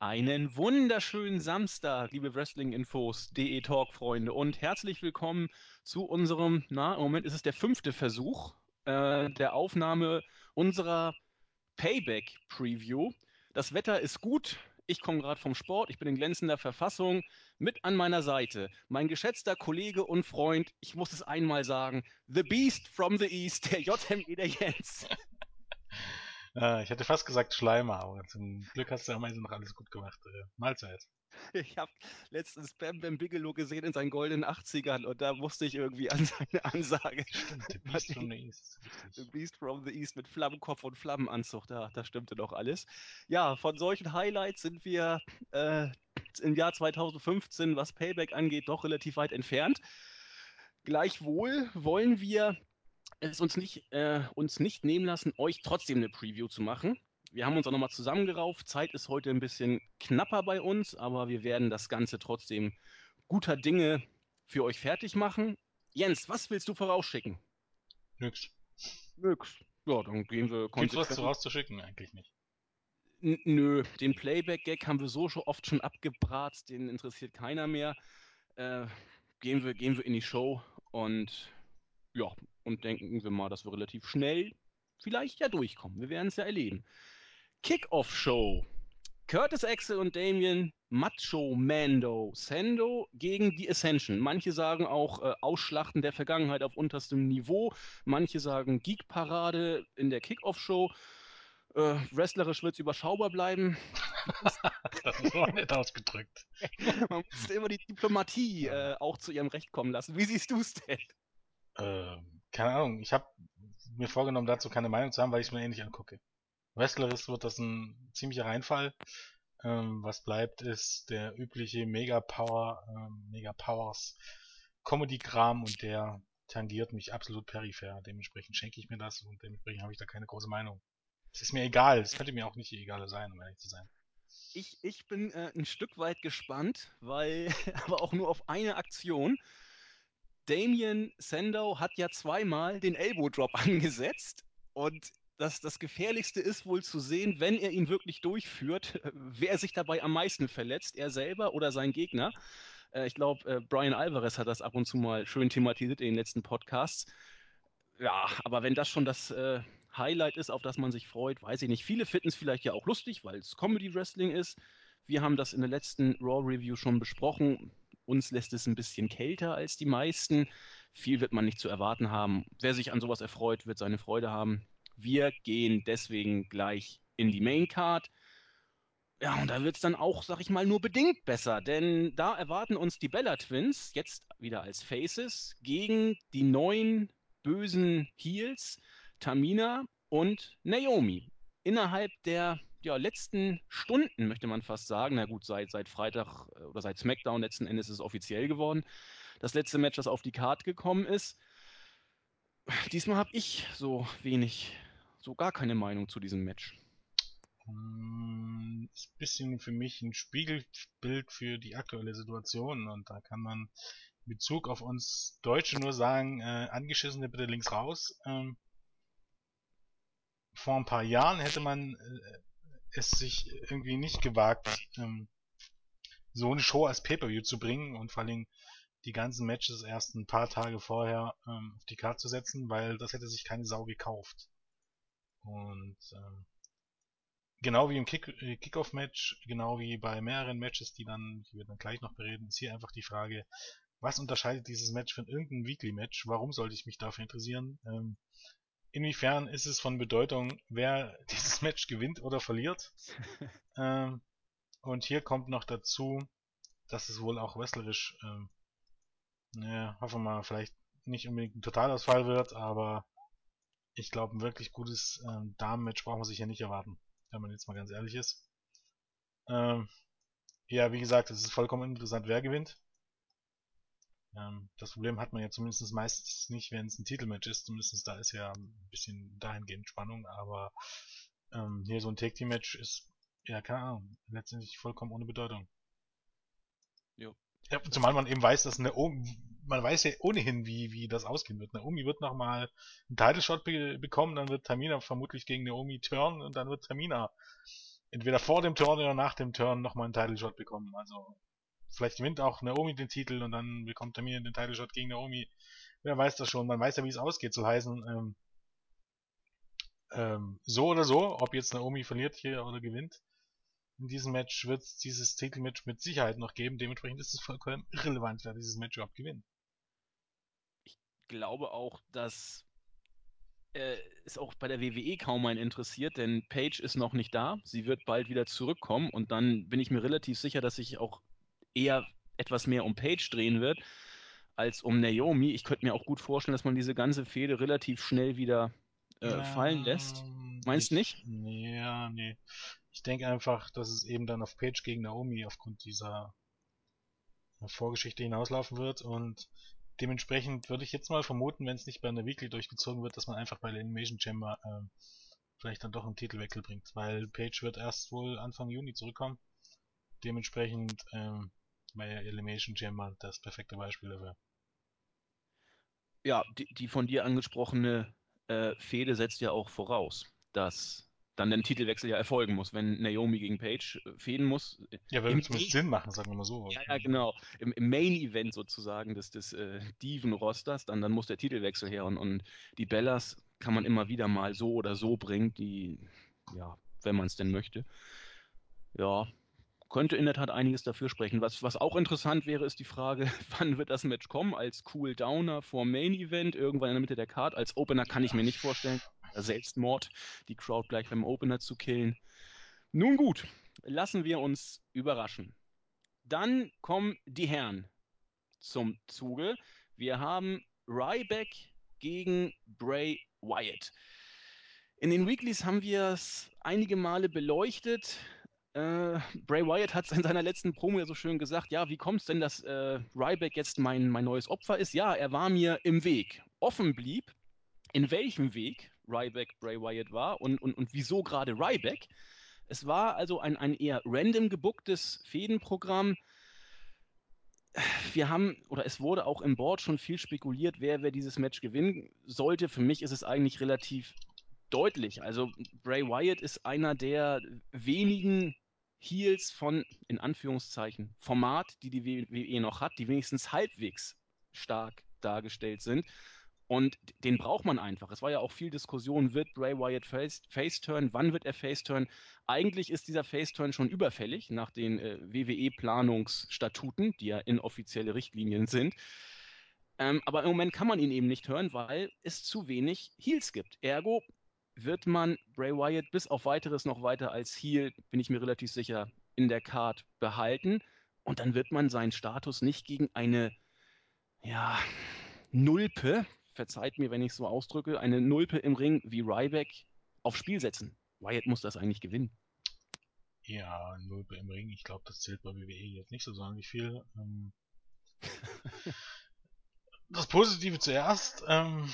Einen wunderschönen Samstag, liebe Wrestling-Infos, DE Talk-Freunde und herzlich willkommen zu unserem, na, im Moment ist es der fünfte Versuch äh, der Aufnahme unserer Payback-Preview. Das Wetter ist gut, ich komme gerade vom Sport, ich bin in glänzender Verfassung. Mit an meiner Seite mein geschätzter Kollege und Freund, ich muss es einmal sagen, The Beast from the East, der JME der Jens. Äh, ich hätte fast gesagt Schleimer, aber zum Glück hast du am Ende noch alles gut gemacht. Äh, Mahlzeit. Ich habe letztens Bam Bam Bigelow gesehen in seinen goldenen 80ern und da musste ich irgendwie an seine Ansage. Stimmt, Beast from the East. The Beast from the East mit Flammenkopf und Flammenanzug, da, da stimmte doch alles. Ja, von solchen Highlights sind wir äh, im Jahr 2015, was Payback angeht, doch relativ weit entfernt. Gleichwohl wollen wir es uns nicht, äh, uns nicht nehmen lassen, euch trotzdem eine Preview zu machen. Wir haben uns auch nochmal zusammengerauft. Zeit ist heute ein bisschen knapper bei uns, aber wir werden das Ganze trotzdem guter Dinge für euch fertig machen. Jens, was willst du vorausschicken? Nix. Nix. Ja, dann gehen wir Gibt's was vorauszuschicken? Eigentlich nicht. N nö, den Playback-Gag haben wir so schon oft schon abgebrat, den interessiert keiner mehr. Äh, gehen, wir, gehen wir in die Show und ja, und denken wir mal, dass wir relativ schnell vielleicht ja durchkommen. Wir werden es ja erleben. Kickoff-Show. Curtis Axel und Damien, Macho Mando, Sando gegen die Ascension. Manche sagen auch äh, Ausschlachten der Vergangenheit auf unterstem Niveau. Manche sagen Geek-Parade in der Kickoff-Show. Äh, wrestlerisch wird es überschaubar bleiben. das ist noch nett ausgedrückt. Man muss immer die Diplomatie äh, auch zu ihrem Recht kommen lassen. Wie siehst du es denn? Ähm, keine Ahnung. Ich habe mir vorgenommen, dazu keine Meinung zu haben, weil ich es mir ähnlich angucke. Wrestlerisch wird das ein ziemlicher Reinfall. Ähm, was bleibt, ist der übliche Mega Power, ähm, Mega Powers Comedy-Kram und der tangiert mich absolut peripher. Dementsprechend schenke ich mir das und dementsprechend habe ich da keine große Meinung. Es ist mir egal, es könnte mir auch nicht egal sein, um ehrlich zu sein. Ich, ich bin äh, ein Stück weit gespannt, weil, aber auch nur auf eine Aktion. Damien Sandow hat ja zweimal den Elbow Drop angesetzt und das, das Gefährlichste ist wohl zu sehen, wenn er ihn wirklich durchführt, wer sich dabei am meisten verletzt, er selber oder sein Gegner. Äh, ich glaube, äh, Brian Alvarez hat das ab und zu mal schön thematisiert in den letzten Podcasts. Ja, aber wenn das schon das äh, Highlight ist, auf das man sich freut, weiß ich nicht. Viele finden es vielleicht ja auch lustig, weil es Comedy Wrestling ist. Wir haben das in der letzten Raw Review schon besprochen. Uns lässt es ein bisschen kälter als die meisten. Viel wird man nicht zu erwarten haben. Wer sich an sowas erfreut, wird seine Freude haben. Wir gehen deswegen gleich in die Main Card. Ja, und da wird es dann auch, sag ich mal, nur bedingt besser, denn da erwarten uns die Bella Twins jetzt wieder als Faces gegen die neuen bösen Heels, Tamina und Naomi. Innerhalb der ja, letzten Stunden, möchte man fast sagen, na gut, seit, seit Freitag äh, oder seit SmackDown letzten Endes ist es offiziell geworden, das letzte Match, das auf die Card gekommen ist. Diesmal habe ich so wenig so gar keine Meinung zu diesem Match. Hm, ist ein bisschen für mich ein Spiegelbild für die aktuelle Situation und da kann man in Bezug auf uns Deutsche nur sagen, äh, angeschissene bitte links raus. Ähm, vor ein paar Jahren hätte man äh, es sich irgendwie nicht gewagt, ähm, so eine Show als Pay-Per-View zu bringen und vor allem die ganzen Matches erst ein paar Tage vorher ähm, auf die Karte zu setzen, weil das hätte sich keine Sau gekauft. Und ähm, genau wie im Kick äh, Kickoff-Match, genau wie bei mehreren Matches, die dann, die wir dann gleich noch bereden, ist hier einfach die Frage, was unterscheidet dieses Match von irgendeinem Weekly-Match? Warum sollte ich mich dafür interessieren? Ähm, inwiefern ist es von Bedeutung, wer dieses Match gewinnt oder verliert? ähm, und hier kommt noch dazu, dass es wohl auch wrestlerisch, ähm, ja, hoffen wir mal, vielleicht nicht unbedingt ein Totalausfall wird, aber ich glaube, ein wirklich gutes ähm, Damen-Match braucht man sich ja nicht erwarten, wenn man jetzt mal ganz ehrlich ist. Ähm, ja, wie gesagt, es ist vollkommen interessant, wer gewinnt. Ähm, das Problem hat man ja zumindest meistens nicht, wenn es ein Titelmatch ist. Zumindest da ist ja ein bisschen dahingehend Spannung, aber ähm, hier so ein Take-Team-Match ist, ja, keine Ahnung, letztendlich vollkommen ohne Bedeutung. Jo. Ja, zumal man eben weiß, dass eine man weiß ja ohnehin, wie, wie das ausgehen wird. Naomi wird nochmal einen Title Shot be bekommen, dann wird Tamina vermutlich gegen Naomi turn und dann wird Tamina entweder vor dem Turn oder nach dem Turn nochmal einen Title Shot bekommen. Also vielleicht gewinnt auch Naomi den Titel und dann bekommt Tamina den Title Shot gegen Naomi. Wer weiß das schon? Man weiß ja, wie es ausgeht. Soll heißen, ähm, ähm, so oder so, ob jetzt Naomi verliert hier oder gewinnt, in diesem Match wird es dieses Titelmatch mit Sicherheit noch geben. Dementsprechend ist es vollkommen irrelevant, wer dieses Match überhaupt gewinnt. Ich glaube auch, dass äh, es auch bei der WWE kaum einen interessiert, denn Paige ist noch nicht da. Sie wird bald wieder zurückkommen und dann bin ich mir relativ sicher, dass sich auch eher etwas mehr um Paige drehen wird als um Naomi. Ich könnte mir auch gut vorstellen, dass man diese ganze Fehde relativ schnell wieder äh, fallen lässt. Meinst du nicht? Ja, nee. Ich denke einfach, dass es eben dann auf Page gegen Naomi aufgrund dieser Vorgeschichte hinauslaufen wird und dementsprechend würde ich jetzt mal vermuten, wenn es nicht bei einer Weekly durchgezogen wird, dass man einfach bei der Animation Chamber äh, vielleicht dann doch einen Titelwechsel bringt, weil Page wird erst wohl Anfang Juni zurückkommen. Dementsprechend ähm, wäre Elimination Chamber das perfekte Beispiel dafür. Ja, die, die von dir angesprochene äh, Fehde setzt ja auch voraus, dass dann der Titelwechsel ja erfolgen muss, wenn Naomi gegen Page äh, fehden muss. Ja, würde zumindest Sinn machen, sagen wir mal so. Ja, ja genau. Im, im Main-Event sozusagen des, des äh, Diven-Rosters, dann, dann muss der Titelwechsel her und, und die Bellas kann man immer wieder mal so oder so bringen, die, ja, wenn man es denn möchte. Ja, könnte in der Tat einiges dafür sprechen. Was, was auch interessant wäre, ist die Frage, wann wird das Match kommen? Als Cool-Downer vor Main Event, irgendwann in der Mitte der Card. Als Opener kann ich mir nicht vorstellen. Selbstmord, die Crowd gleich beim Opener zu killen. Nun gut, lassen wir uns überraschen. Dann kommen die Herren zum Zuge. Wir haben Ryback gegen Bray Wyatt. In den Weeklies haben wir es einige Male beleuchtet. Äh, Bray Wyatt hat in seiner letzten Promo ja so schön gesagt, ja, wie kommt es denn, dass äh, Ryback jetzt mein, mein neues Opfer ist? Ja, er war mir im Weg. Offen blieb, in welchem Weg Ryback Bray Wyatt war und, und, und wieso gerade Ryback. Es war also ein, ein eher random gebucktes Fädenprogramm. Wir haben, oder es wurde auch im Board schon viel spekuliert, wer, wer dieses Match gewinnen sollte. Für mich ist es eigentlich relativ deutlich. Also Bray Wyatt ist einer der wenigen Heels von, in Anführungszeichen, Format, die die WWE noch hat, die wenigstens halbwegs stark dargestellt sind. Und den braucht man einfach. Es war ja auch viel Diskussion, wird Bray Wyatt Face-Turn, wann wird er Face-Turn? Eigentlich ist dieser Face-Turn schon überfällig nach den äh, WWE-Planungsstatuten, die ja inoffizielle Richtlinien sind. Ähm, aber im Moment kann man ihn eben nicht hören, weil es zu wenig Heels gibt. Ergo wird man Bray Wyatt bis auf weiteres noch weiter als Heel, bin ich mir relativ sicher, in der Card behalten. Und dann wird man seinen Status nicht gegen eine, ja, Nulpe, verzeiht mir, wenn ich es so ausdrücke, eine Nulpe im Ring wie Ryback aufs Spiel setzen. Wyatt muss das eigentlich gewinnen. Ja, Nulpe im Ring, ich glaube, das zählt bei WWE jetzt nicht so sonderlich viel. Ähm das Positive zuerst, ähm,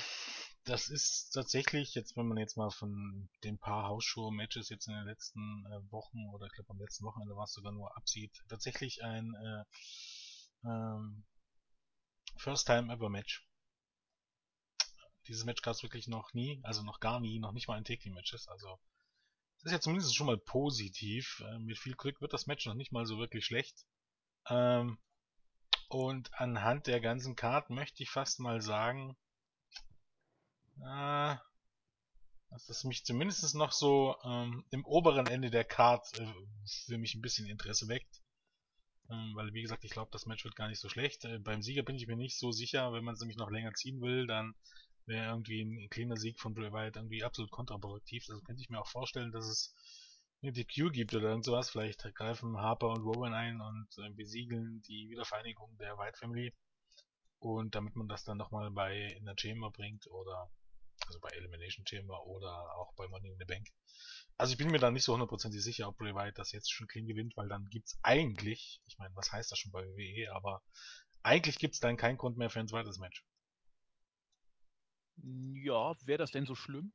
das ist tatsächlich, jetzt wenn man jetzt mal von den paar Hausshow-Matches jetzt in den letzten äh, Wochen oder ich glaube am letzten Wochenende war es sogar nur absieht, tatsächlich ein äh, ähm, First Time Ever Match. Dieses Match gab es wirklich noch nie, also noch gar nie, noch nicht mal in Take-Matches. Also das ist ja zumindest schon mal positiv. Äh, mit viel Glück wird das Match noch nicht mal so wirklich schlecht. Ähm, und anhand der ganzen Card möchte ich fast mal sagen, äh, dass das mich zumindest noch so ähm, im oberen Ende der Card äh, für mich ein bisschen Interesse weckt. Ähm, weil, wie gesagt, ich glaube, das Match wird gar nicht so schlecht. Äh, beim Sieger bin ich mir nicht so sicher. Wenn man es nämlich noch länger ziehen will, dann wäre irgendwie ein cleaner Sieg von Bray Wyatt irgendwie absolut kontraproduktiv. Also könnte ich mir auch vorstellen, dass es eine DQ gibt oder irgend sowas. Vielleicht greifen Harper und Rowan ein und äh, besiegeln die Wiedervereinigung der White Family. Und damit man das dann nochmal bei in der Chamber bringt oder also bei Elimination Chamber oder auch bei Money in the Bank. Also ich bin mir da nicht so hundertprozentig sicher, ob Bray Wyatt das jetzt schon clean gewinnt, weil dann gibt's eigentlich, ich meine, was heißt das schon bei WWE, aber eigentlich gibt's dann keinen Grund mehr für ein zweites Match. Ja, wäre das denn so schlimm?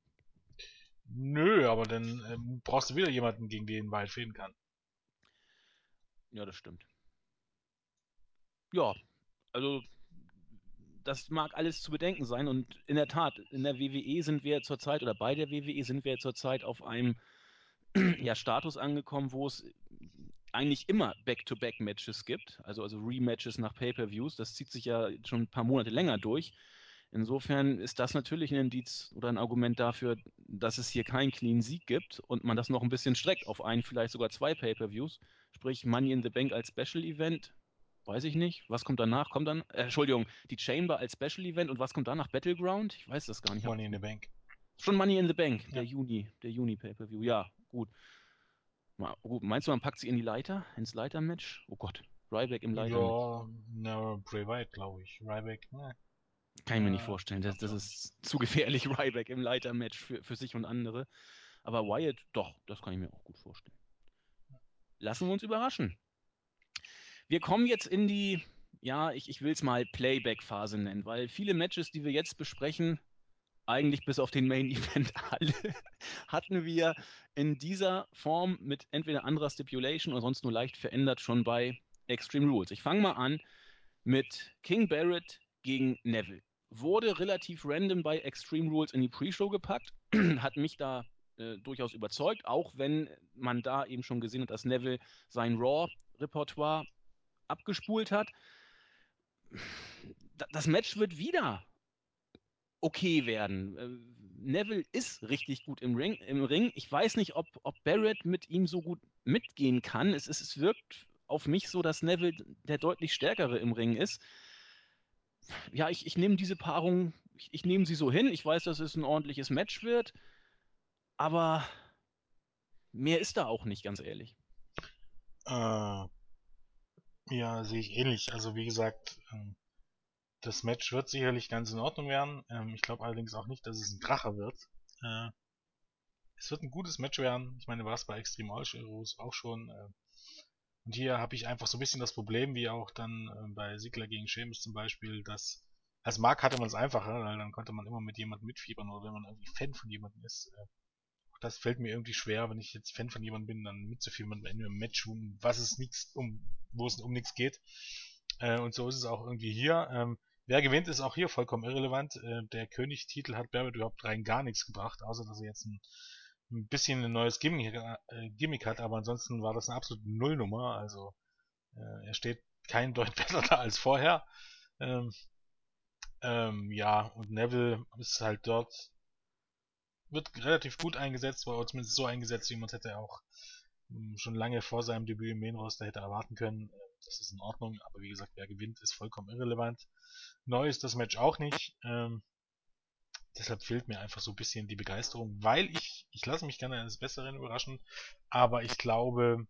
Nö, aber dann ähm, brauchst du wieder jemanden, gegen den Wyatt fehlen kann. Ja, das stimmt. Ja, also das mag alles zu bedenken sein und in der Tat, in der WWE sind wir zurzeit oder bei der WWE sind wir zurzeit auf einem ja, Status angekommen, wo es eigentlich immer Back-to-Back-Matches gibt, also, also Rematches nach Pay-Per-Views. Das zieht sich ja schon ein paar Monate länger durch. Insofern ist das natürlich ein Indiz oder ein Argument dafür, dass es hier keinen clean Sieg gibt und man das noch ein bisschen streckt auf einen, vielleicht sogar zwei Pay-Per-Views. Sprich, Money in the Bank als Special Event, weiß ich nicht. Was kommt danach? Kommt dann, äh, Entschuldigung, die Chamber als Special Event und was kommt danach? Battleground? Ich weiß das gar nicht. Money in the Bank. Schon Money in the Bank, ja. der Juni, der Juni Pay-Per-View. Ja, gut. Mal, gut. Meinst du, man packt sie in die Leiter, ins Leitermatch? Oh Gott, Ryback im Leiter. Ja, na, Bray Wyatt, glaube ich. Ryback, ne. Kann ich mir nicht vorstellen. Das, das ist zu gefährlich, Ryback im Leitermatch für, für sich und andere. Aber Wyatt, doch, das kann ich mir auch gut vorstellen. Lassen wir uns überraschen. Wir kommen jetzt in die, ja, ich, ich will es mal Playback-Phase nennen, weil viele Matches, die wir jetzt besprechen, eigentlich bis auf den Main Event alle, hatten wir in dieser Form mit entweder anderer Stipulation oder sonst nur leicht verändert schon bei Extreme Rules. Ich fange mal an mit King Barrett gegen Neville. Wurde relativ random bei Extreme Rules in die Pre-Show gepackt, hat mich da äh, durchaus überzeugt, auch wenn man da eben schon gesehen hat, dass Neville sein Raw-Repertoire abgespult hat. Das Match wird wieder okay werden. Äh, Neville ist richtig gut im Ring. Im Ring. Ich weiß nicht, ob, ob Barrett mit ihm so gut mitgehen kann. Es, es, es wirkt auf mich so, dass Neville der deutlich stärkere im Ring ist. Ja, ich, ich nehme diese Paarung, ich, ich nehme sie so hin. Ich weiß, dass es ein ordentliches Match wird, aber mehr ist da auch nicht, ganz ehrlich. Äh, ja, sehe ich ähnlich. Also wie gesagt, ähm, das Match wird sicherlich ganz in Ordnung werden. Ähm, ich glaube allerdings auch nicht, dass es ein Kracher wird. Äh, es wird ein gutes Match werden. Ich meine, war es bei Extreme All Heroes auch schon. Äh, und hier habe ich einfach so ein bisschen das Problem, wie auch dann äh, bei Sigler gegen Sheamus zum Beispiel, dass als Mark hatte man es einfacher, weil dann konnte man immer mit jemandem mitfiebern oder wenn man irgendwie Fan von jemandem ist. Äh, das fällt mir irgendwie schwer, wenn ich jetzt Fan von jemandem bin, dann mitzufiebern in einem Match, um was es nichts, um, wo es um nichts geht. Äh, und so ist es auch irgendwie hier. Ähm, Wer gewinnt, ist auch hier vollkommen irrelevant. Äh, der Königstitel hat Barrett überhaupt rein gar nichts gebracht, außer dass er jetzt ein, ein bisschen ein neues Gimmick, äh, Gimmick, hat, aber ansonsten war das eine absolute Nullnummer. Also äh, er steht kein Deut besser da als vorher. Ähm, ähm, ja, und Neville ist halt dort, wird relativ gut eingesetzt, war zumindest so eingesetzt, wie man es hätte auch ähm, schon lange vor seinem Debüt im Main Roster hätte erwarten können. Das ist in Ordnung, aber wie gesagt, wer gewinnt, ist vollkommen irrelevant. Neu ist das Match auch nicht. Ähm, deshalb fehlt mir einfach so ein bisschen die Begeisterung, weil ich, ich lasse mich gerne eines Besseren überraschen, aber ich glaube,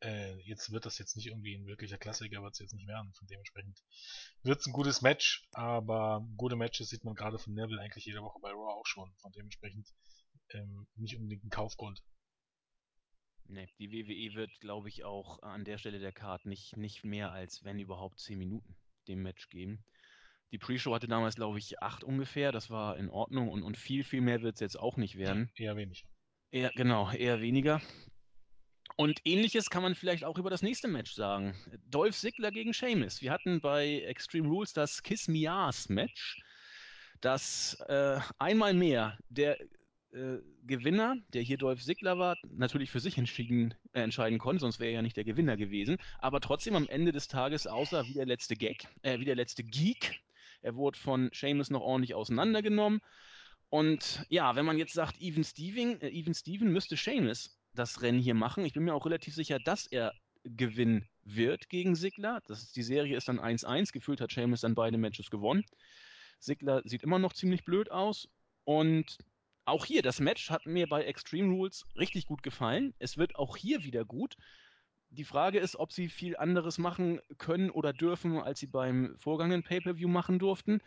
äh, jetzt wird das jetzt nicht irgendwie ein wirklicher Klassiker, wird es jetzt nicht werden. Von dementsprechend wird es ein gutes Match, aber gute Matches sieht man gerade von Neville eigentlich jede Woche bei Raw auch schon. Von dementsprechend ähm, nicht unbedingt ein Kaufgrund. Nee, die WWE wird, glaube ich, auch an der Stelle der Card nicht, nicht mehr als, wenn überhaupt, 10 Minuten dem Match geben. Die Pre-Show hatte damals, glaube ich, 8 ungefähr. Das war in Ordnung und, und viel, viel mehr wird es jetzt auch nicht werden. Eher wenig. Eher, genau, eher weniger. Und ähnliches kann man vielleicht auch über das nächste Match sagen. Dolph Ziggler gegen Sheamus. Wir hatten bei Extreme Rules das Kiss Me Ass Match, das äh, einmal mehr der äh, Gewinner, der hier Dolph Ziggler war, natürlich für sich entschieden, äh, entscheiden konnte, sonst wäre er ja nicht der Gewinner gewesen. Aber trotzdem am Ende des Tages aussah wie der letzte Gag, äh, wie der letzte Geek. Er wurde von Seamus noch ordentlich auseinandergenommen. Und ja, wenn man jetzt sagt, Even Steven, äh, Even Steven müsste Seamus das Rennen hier machen. Ich bin mir auch relativ sicher, dass er gewinnen wird gegen Sigler. Die Serie ist dann 1-1. Gefühlt hat Seamus dann beide Matches gewonnen. Sigler sieht immer noch ziemlich blöd aus. Und auch hier, das Match hat mir bei Extreme Rules richtig gut gefallen. Es wird auch hier wieder gut. Die Frage ist, ob sie viel anderes machen können oder dürfen, als sie beim vorgangenen Pay-Per-View machen durften.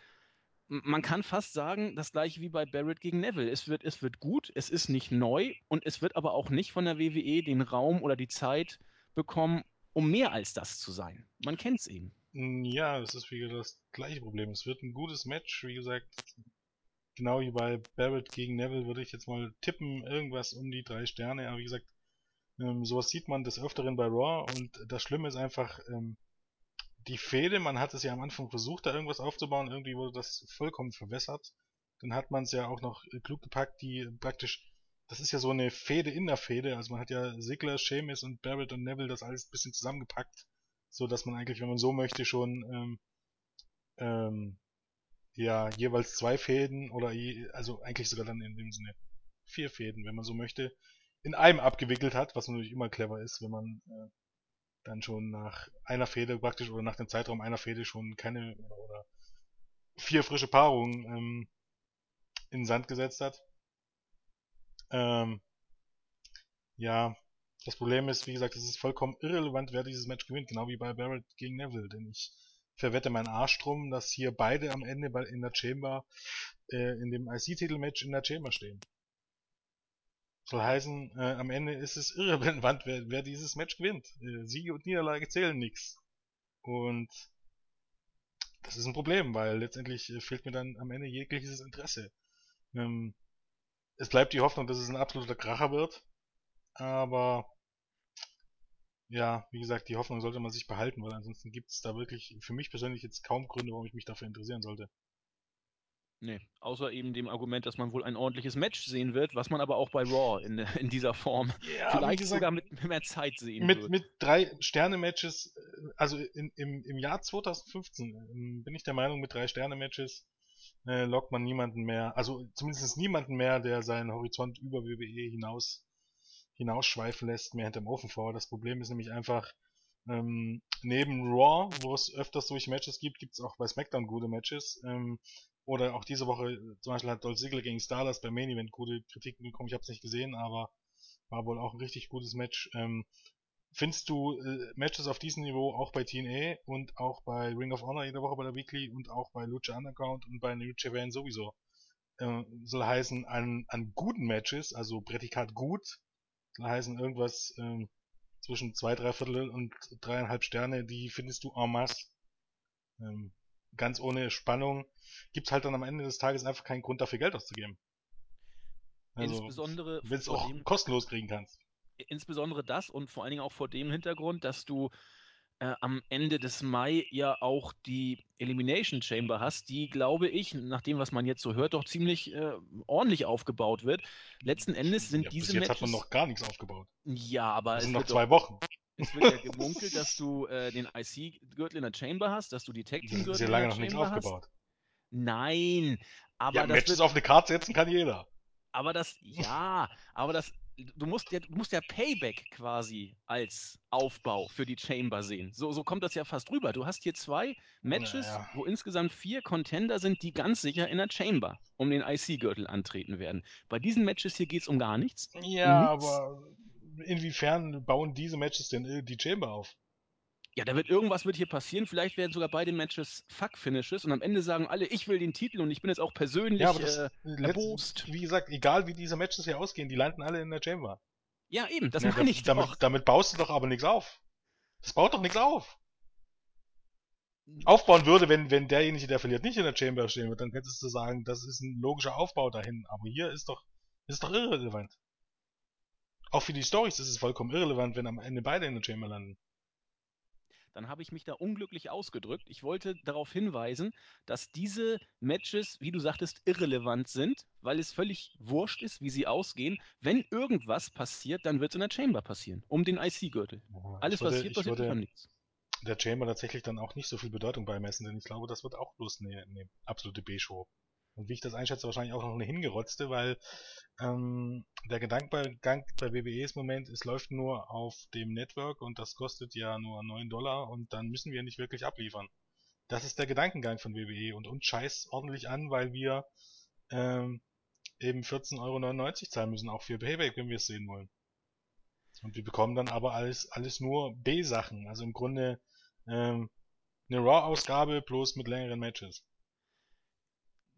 Man kann fast sagen, das gleiche wie bei Barrett gegen Neville. Es wird, es wird gut, es ist nicht neu und es wird aber auch nicht von der WWE den Raum oder die Zeit bekommen, um mehr als das zu sein. Man kennt es eben. Ja, es ist wieder das gleiche Problem. Es wird ein gutes Match, wie gesagt, genau wie bei Barrett gegen Neville würde ich jetzt mal tippen, irgendwas um die drei Sterne. Aber wie gesagt, ähm, sowas sieht man des Öfteren bei Raw und das Schlimme ist einfach, ähm, die Fehde, man hat es ja am Anfang versucht, da irgendwas aufzubauen, irgendwie wurde das vollkommen verwässert. Dann hat man es ja auch noch klug gepackt, die praktisch das ist ja so eine Fehde in der Fehde. Also man hat ja Sigler, Seamus und Barrett und Neville das alles ein bisschen zusammengepackt, so dass man eigentlich, wenn man so möchte, schon ähm, ähm, ja jeweils zwei Fäden oder je, also eigentlich sogar dann in dem Sinne vier Fäden, wenn man so möchte, in einem abgewickelt hat, was natürlich immer clever ist, wenn man äh, dann schon nach einer Fehde praktisch oder nach dem Zeitraum einer Fehde schon keine oder, vier frische Paarungen ähm, in den Sand gesetzt hat. Ähm, ja, das Problem ist, wie gesagt, es ist vollkommen irrelevant, wer dieses Match gewinnt, genau wie bei Barrett gegen Neville, denn ich verwette meinen Arsch drum, dass hier beide am Ende in der Chamber, äh, in dem IC-Titel-Match in der Chamber stehen. Soll heißen, äh, am Ende ist es irrelevant, wer, wer dieses Match gewinnt. Äh, Siege und Niederlage zählen nix. Und das ist ein Problem, weil letztendlich äh, fehlt mir dann am Ende jegliches Interesse. Ähm, es bleibt die Hoffnung, dass es ein absoluter Kracher wird. Aber ja, wie gesagt, die Hoffnung sollte man sich behalten, weil ansonsten gibt es da wirklich für mich persönlich jetzt kaum Gründe, warum ich mich dafür interessieren sollte. Nee, außer eben dem Argument, dass man wohl ein ordentliches Match sehen wird, was man aber auch bei Raw in, in dieser Form ja, vielleicht gesagt, sogar mit mehr Zeit sehen mit, wird. Mit drei Sterne-Matches, äh, also in, im, im Jahr 2015 ähm, bin ich der Meinung, mit drei Sterne-Matches äh, lockt man niemanden mehr, also zumindest niemanden mehr, der seinen Horizont über WWE hinaus hinausschweifen lässt, mehr hinterm Ofen vor. Das Problem ist nämlich einfach, ähm, neben Raw, wo es öfters solche Matches gibt, gibt es auch bei SmackDown gute Matches. Ähm, oder auch diese Woche, zum Beispiel hat Dolph Ziggler gegen Stardust beim Main Event gute Kritiken bekommen. Ich habe es nicht gesehen, aber war wohl auch ein richtig gutes Match. Ähm, findest du äh, Matches auf diesem Niveau auch bei TNA und auch bei Ring of Honor jede Woche bei der Weekly und auch bei Lucha Underground und bei New Japan sowieso? Äh, soll heißen, an, an guten Matches, also Prädikat gut, soll heißen irgendwas äh, zwischen zwei, drei Viertel und dreieinhalb Sterne, die findest du en masse. Ähm, ganz ohne Spannung gibt es halt dann am Ende des Tages einfach keinen Grund dafür Geld auszugeben. Also, Insbesondere wenn es auch dem, kostenlos kriegen kannst. Insbesondere das und vor allen Dingen auch vor dem Hintergrund, dass du äh, am Ende des Mai ja auch die Elimination Chamber hast, die, glaube ich, nach dem, was man jetzt so hört, doch ziemlich äh, ordentlich aufgebaut wird. Letzten Endes sind ja, diese bis jetzt Matches, hat man noch gar nichts aufgebaut. Ja, aber es sind noch zwei Wochen. Es wird ja gemunkelt, dass du äh, den IC-Gürtel in der Chamber hast, dass du die Tag Team Gürtel in der Chamber hast. Aufgebaut. Nein, aber ja, das Matches wird, auf eine Karte setzen kann jeder. Aber das, ja, aber das, du musst ja, du musst ja Payback quasi als Aufbau für die Chamber sehen. So, so kommt das ja fast rüber. Du hast hier zwei Matches, naja. wo insgesamt vier Contender sind, die ganz sicher in der Chamber um den IC-Gürtel antreten werden. Bei diesen Matches hier geht es um gar nichts. Ja, nichts. aber inwiefern bauen diese Matches denn die Chamber auf? Ja, da wird irgendwas wird hier passieren. Vielleicht werden sogar beide Matches Fuck-Finishes und am Ende sagen alle, ich will den Titel und ich bin jetzt auch persönlich ja, aber das, äh, erbost. Wie gesagt, egal wie diese Matches hier ausgehen, die landen alle in der Chamber. Ja, eben, das ja, meine ich damit, doch. Damit baust du doch aber nichts auf. Das baut doch nichts auf. Aufbauen würde, wenn, wenn derjenige, der verliert, nicht in der Chamber stehen wird, dann könntest du sagen, das ist ein logischer Aufbau dahin. Aber hier ist doch, ist doch irrelevant. Auch für die Stories ist es vollkommen irrelevant, wenn am Ende beide in der Chamber landen dann habe ich mich da unglücklich ausgedrückt. Ich wollte darauf hinweisen, dass diese Matches, wie du sagtest, irrelevant sind, weil es völlig wurscht ist, wie sie ausgehen. Wenn irgendwas passiert, dann wird es in der Chamber passieren, um den IC-Gürtel. Ja, Alles, was hier passiert, ist nichts. Der Chamber tatsächlich dann auch nicht so viel Bedeutung beimessen, denn ich glaube, das wird auch bloß eine, eine absolute B-Show. Und wie ich das einschätze, wahrscheinlich auch noch eine hingerotzte, weil ähm, der Gedankengang bei WWE ist im Moment, es läuft nur auf dem Network und das kostet ja nur 9 Dollar und dann müssen wir nicht wirklich abliefern. Das ist der Gedankengang von WWE und uns scheißt ordentlich an, weil wir ähm, eben 14,99 Euro zahlen müssen, auch für Payback, wenn wir es sehen wollen. Und wir bekommen dann aber alles, alles nur B-Sachen, also im Grunde ähm, eine Raw-Ausgabe bloß mit längeren Matches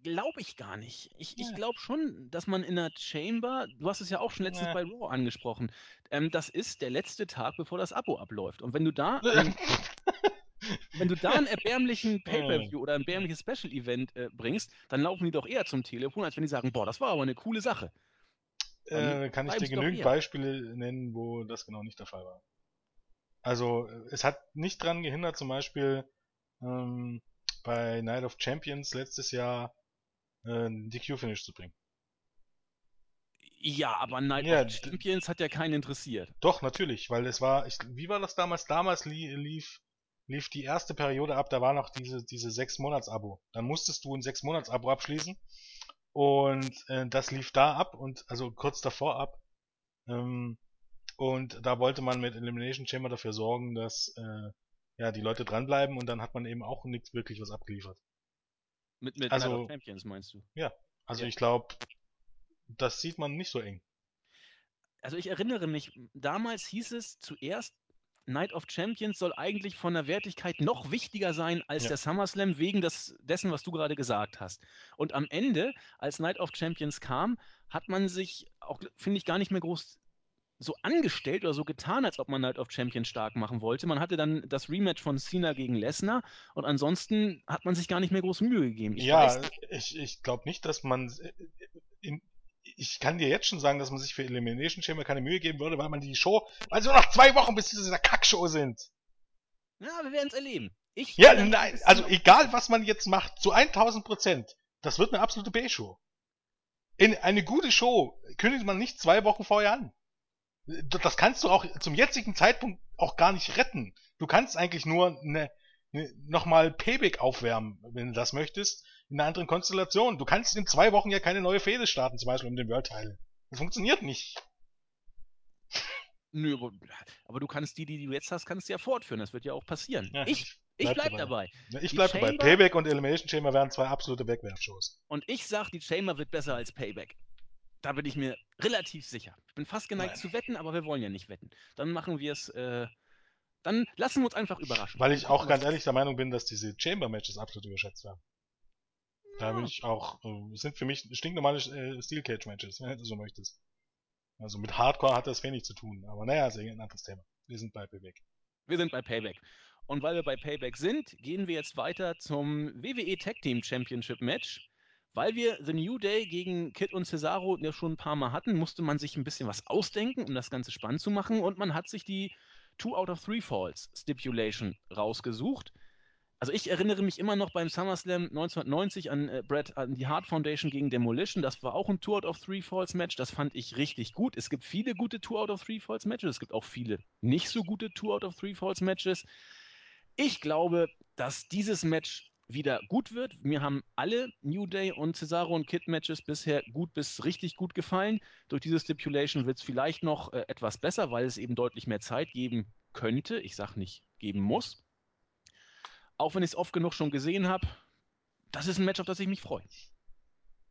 glaube ich gar nicht. Ich, ich glaube schon, dass man in der Chamber, du hast es ja auch schon letztens ja. bei Raw angesprochen, ähm, das ist der letzte Tag, bevor das Abo abläuft. Und wenn du da, ähm, wenn du da einen erbärmlichen Pay-Per-View oder ein erbärmliches Special-Event äh, bringst, dann laufen die doch eher zum Telefon, als wenn die sagen, boah, das war aber eine coole Sache. Äh, kann ich dir genügend Beispiele nennen, wo das genau nicht der Fall war. Also, es hat nicht dran gehindert, zum Beispiel ähm, bei Night of Champions letztes Jahr äh, DQ-Finish zu bringen. Ja, aber Night Ja, of Champions hat ja keinen interessiert. Doch, natürlich, weil es war, ich, wie war das damals? Damals lief, lief die erste Periode ab, da war noch diese, diese sechs Monats Abo. Dann musstest du ein sechs Monats Abo abschließen und äh, das lief da ab und also kurz davor ab. Ähm, und da wollte man mit Elimination Chamber dafür sorgen, dass äh, ja die Leute dranbleiben und dann hat man eben auch nichts wirklich was abgeliefert. Mit, mit Also- Night of Champions meinst du? Also Ja. ich glaube, das sieht man nicht so eng. Also ich erinnere mich, damals hieß es zuerst, Night of Champions soll eigentlich von der Wertigkeit noch wichtiger sein als Ja. der SummerSlam, wegen des, dessen, was du gerade gesagt hast. Und am Ende, als Night of Champions kam, hat man sich auch, finde ich, gar nicht mehr groß so angestellt oder so getan, als ob man Night of Champions stark machen wollte. Man hatte dann das Rematch von Cena gegen Lesnar und ansonsten hat man sich gar nicht mehr groß Mühe gegeben. Ich ja, weiß, ich, ich glaube nicht, dass man. äh, In, ich kann dir jetzt schon sagen, dass man sich für Elimination Chamber keine Mühe geben würde, weil man die Show. Nur noch zwei Wochen bis zu dieser Kackshow sind. ja, wir werden es erleben. Ich Ja, nein, also egal was man jetzt macht, zu 1000 Prozent, das wird eine absolute B-Show. In eine gute Show kündigt man nicht zwei Wochen vorher an. Das kannst du auch zum jetzigen Zeitpunkt auch gar nicht retten. Du kannst eigentlich nur eine, eine, nochmal Payback aufwärmen, wenn du das möchtest, in einer anderen Konstellation. Du kannst in zwei Wochen ja keine neue Fehde starten, zum Beispiel um den World Title. Das funktioniert nicht. Nö, aber, du kannst die, die du jetzt hast, kannst du ja fortführen. Das wird ja auch passieren. Ja, ich ich bleib bleib dabei. dabei. Ich Die bleibe dabei. Chamber- Payback und Elimination Chamber wären zwei absolute Wegwerfshows. Und ich sag, die Chamber wird besser als Payback. Da bin ich mir relativ sicher. Ich bin fast geneigt Nein. zu wetten, aber wir wollen ja nicht wetten. Dann machen wir es. Äh, dann lassen wir uns einfach überraschen. Weil ich auch ganz ehrlich der Meinung bin, dass diese Chamber-Matches absolut überschätzt werden. Da bin ich auch, äh, sind für mich stinknormale äh, Steel Cage Matches, wenn du so möchtest. Also mit Hardcore hat das wenig zu tun, aber naja, ist ein anderes Thema. Wir sind bei Payback. Wir sind bei Payback. Und weil wir bei Payback sind, gehen wir jetzt weiter zum WWE Tag Team Championship Match. Weil wir The New Day gegen Kid und Cesaro ja schon ein paar Mal hatten, musste man sich ein bisschen was ausdenken, um das Ganze spannend zu machen. Und man hat sich die Two out of Three Falls Stipulation rausgesucht. Also ich erinnere mich immer noch beim SummerSlam 1990 an äh, Brett, an die Hart Foundation gegen Demolition. Das war auch ein Two out of Three Falls Match. Das fand ich richtig gut. Es gibt viele gute Two out of Three Falls Matches. Es gibt auch viele nicht so gute Two out of Three Falls Matches. Ich glaube, dass dieses Match wieder gut wird. Mir haben alle New Day und Cesaro und Kid Matches bisher gut bis richtig gut gefallen. Durch diese Stipulation wird es vielleicht noch äh, etwas besser, weil es eben deutlich mehr Zeit geben könnte. Ich sage nicht geben muss. Auch wenn ich es oft genug schon gesehen habe, das ist ein Match, auf das ich mich freue.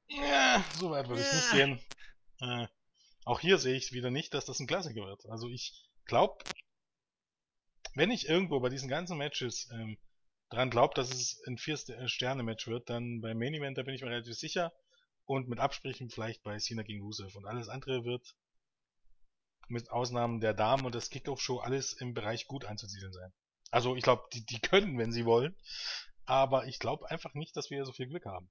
Ja, so weit würde ich nicht Ja. gehen. Äh, auch hier sehe ich wieder nicht, dass das ein Klassiker wird. Also ich glaube, wenn ich irgendwo bei diesen ganzen Matches ähm, dran glaube, dass es ein Vier-Sterne-Match wird, dann beim Main Event, da bin ich mir relativ sicher. Und mit Absprechen vielleicht bei Cena gegen Rusev. Und alles andere wird mit Ausnahmen der Damen und des Kickoff-Show alles im Bereich gut anzusiedeln sein. Also ich glaube, die, die können, wenn sie wollen. Aber ich glaube einfach nicht, dass wir so viel Glück haben.